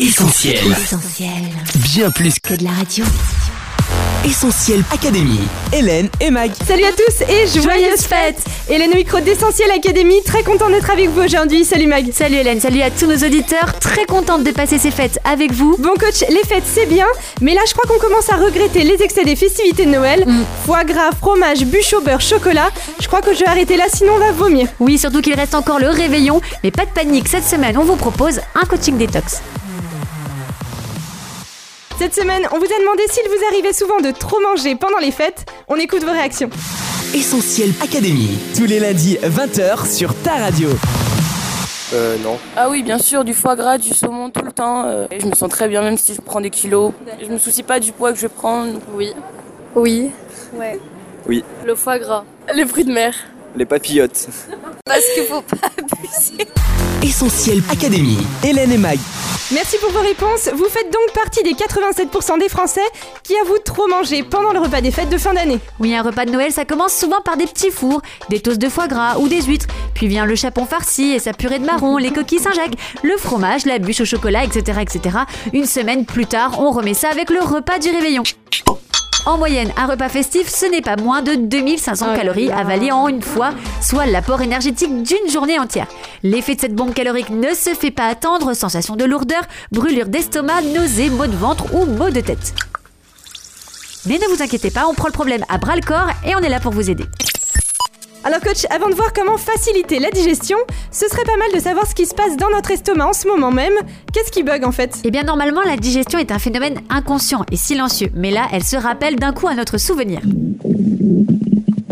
Essentiel. Essentiel. Bien plus Que de la radio. Essentiel Académie. Hélène et Mag. Salut à tous et joyeuses fêtes Hélène au micro d'Essentiel Académie, très contente d'être avec vous aujourd'hui. Salut Mag Salut Hélène, salut à tous nos auditeurs, très contente de passer ces fêtes avec vous. Bon coach, les fêtes c'est bien, mais là je crois qu'on commence à regretter les excès des festivités de Noël. Mm. Foie gras, fromage, bûche au beurre, chocolat. Je crois que je vais arrêter là sinon on va vomir. Oui, surtout qu'il reste encore le réveillon, mais pas de panique, cette semaine on vous propose un coaching détox. Cette semaine, on vous a demandé s'il vous arrivait souvent de trop manger pendant les fêtes. On écoute vos réactions. Essentiel Académie. Tous les lundis 20h sur ta radio. Euh, non. Ah oui, bien sûr, du foie gras, du saumon tout le temps. euh, et je me sens très bien même si je prends des kilos. Je me soucie pas du poids que je prends. Oui. Oui. Ouais. Oui. Le foie gras. Les fruits de mer. Les papillotes. Parce qu'il faut pas abuser. Essentiel Académie. Hélène et Mag. Merci pour vos réponses. Vous faites donc partie des 87% des Français qui avouent trop manger pendant le repas des fêtes de fin d'année. Oui, un repas de Noël, ça commence souvent par des petits fours, des toasts de foie gras ou des huîtres, puis vient le chapon farci et sa purée de marron, les coquilles Saint-Jacques, le fromage, la bûche au chocolat, etc., etc. Une semaine plus tard, on remet ça avec le repas du réveillon. En moyenne, un repas festif, ce n'est pas moins de 2500 Oh là calories avalées en une fois, soit l'apport énergétique d'une journée entière. L'effet de cette bombe calorique ne se fait pas attendre, sensation de lourdeur, brûlure d'estomac, nausées, maux de ventre ou maux de tête. Mais ne vous inquiétez pas, on prend le problème à bras le corps et on est là pour vous aider. Alors coach, avant de voir comment faciliter la digestion, ce serait pas mal de savoir ce qui se passe dans notre estomac en ce moment même. Qu'est-ce qui bug en fait? Eh bien normalement la digestion est un phénomène inconscient et silencieux, mais là elle se rappelle d'un coup à notre souvenir.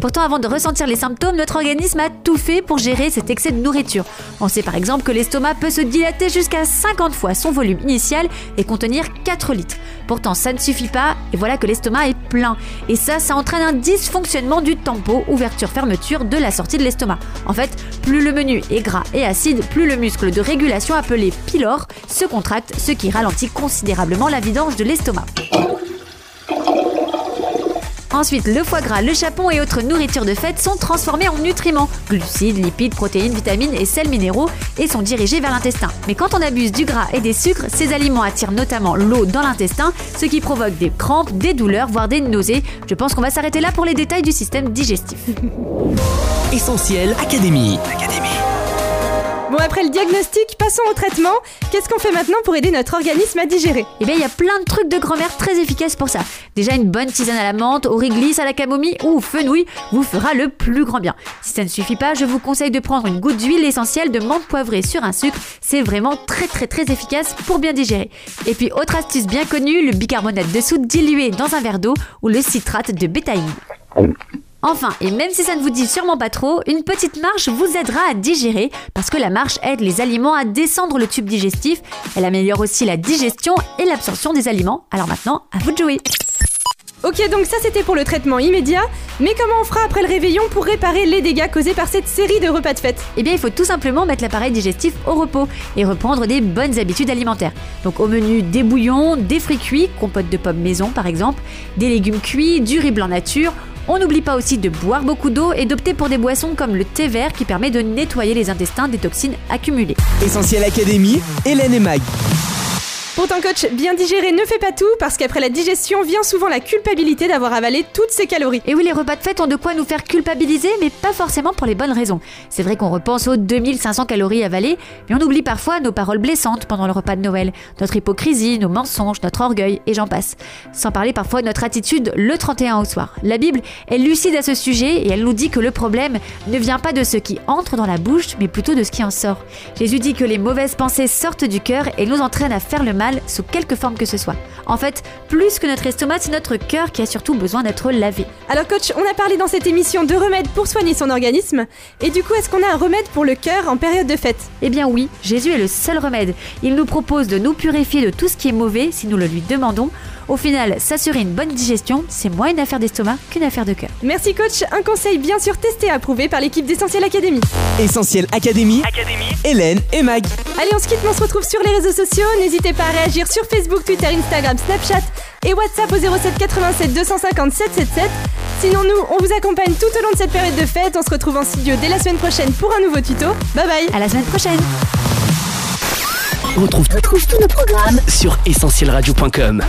Pourtant, avant de ressentir les symptômes, notre organisme a tout fait pour gérer cet excès de nourriture. On sait par exemple que l'estomac peut se dilater jusqu'à 50 fois son volume initial et contenir 4 litres. Pourtant, ça ne suffit pas et voilà que l'estomac est plein. Et ça, ça entraîne un dysfonctionnement du tempo, ouverture-fermeture de la sortie de l'estomac. En fait, plus le menu est gras et acide, plus le muscle de régulation appelé pylore se contracte, ce qui ralentit considérablement la vidange de l'estomac. Ensuite, le foie gras, le chapon et autres nourritures de fête sont transformées en nutriments, glucides, lipides, protéines, vitamines et sels minéraux, et sont dirigés vers l'intestin. Mais quand on abuse du gras et des sucres, ces aliments attirent notamment l'eau dans l'intestin, ce qui provoque des crampes, des douleurs, voire des nausées. Je pense qu'on va s'arrêter là pour les détails du système digestif. Essentiel Académie. Bon après le diagnostic, passons au traitement. Qu'est-ce qu'on fait maintenant pour aider notre organisme à digérer? Eh bien, il y a plein de trucs de grand-mère très efficaces pour ça. Déjà, une bonne tisane à la menthe, au réglisse, à la camomille ou au fenouil vous fera le plus grand bien. Si ça ne suffit pas, je vous conseille de prendre une goutte d'huile essentielle de menthe poivrée sur un sucre. C'est vraiment très très très efficace pour bien digérer. Et puis, autre astuce bien connue, le bicarbonate de soude dilué dans un verre d'eau ou le citrate de bétaïne. Enfin, et même si ça ne vous dit sûrement pas trop, une petite marche vous aidera à digérer parce que la marche aide les aliments à descendre le tube digestif. Elle améliore aussi la digestion et l'absorption des aliments. Alors maintenant, à vous de jouer. Ok donc ça c'était pour le traitement immédiat, mais comment on fera après le réveillon pour réparer les dégâts causés par cette série de repas de fête? Eh bien, il faut tout simplement mettre l'appareil digestif au repos et reprendre des bonnes habitudes alimentaires. Donc au menu des bouillons, des fruits cuits, compote de pommes maison par exemple, des légumes cuits, du riz blanc nature. On n'oublie pas aussi de boire beaucoup d'eau et d'opter pour des boissons comme le thé vert qui permet de nettoyer les intestins des toxines accumulées. Essentiel Académie. Hélène et Mag. Pourtant coach, bien digérer ne fait pas tout parce qu'après la digestion vient souvent la culpabilité d'avoir avalé toutes ces calories. Et oui, les repas de fête ont de quoi nous faire culpabiliser, mais pas forcément pour les bonnes raisons. C'est vrai qu'on repense aux 2500 calories avalées, mais on oublie parfois nos paroles blessantes pendant le repas de Noël, notre hypocrisie, nos mensonges, notre orgueil, et j'en passe. Sans parler parfois de notre attitude le 31 au soir. La Bible est lucide à ce sujet et elle nous dit que le problème ne vient pas de ce qui entre dans la bouche, mais plutôt de ce qui en sort. Jésus dit que les mauvaises pensées sortent du cœur et nous entraînent à faire le mal sous quelque forme que ce soit. En fait, plus que notre estomac, c'est notre cœur qui a surtout besoin d'être lavé. Alors coach, on a parlé dans cette émission de remèdes pour soigner son organisme, et du coup est-ce qu'on a un remède pour le cœur en période de fête? Eh bien oui, Jésus est le seul remède. Il nous propose de nous purifier de tout ce qui est mauvais si nous le lui demandons. Au final, s'assurer une bonne digestion, c'est moins une affaire d'estomac qu'une affaire de cœur. Merci coach, un conseil bien sûr testé et approuvé par l'équipe d'Essentiel Academy. Essentiel Académie. Hélène et Mag. Allez on se quitte, mais on se retrouve sur les réseaux sociaux, n'hésitez pas à réagir sur Facebook, Twitter, Instagram, Snapchat et WhatsApp au 07 87 250 777. Sinon nous, on vous accompagne tout au long de cette période de fête, on se retrouve en studio dès la semaine prochaine pour un nouveau tuto. Bye bye À la semaine prochaine Retrouve, retrouve tous nos programmes sur essentielradio.com.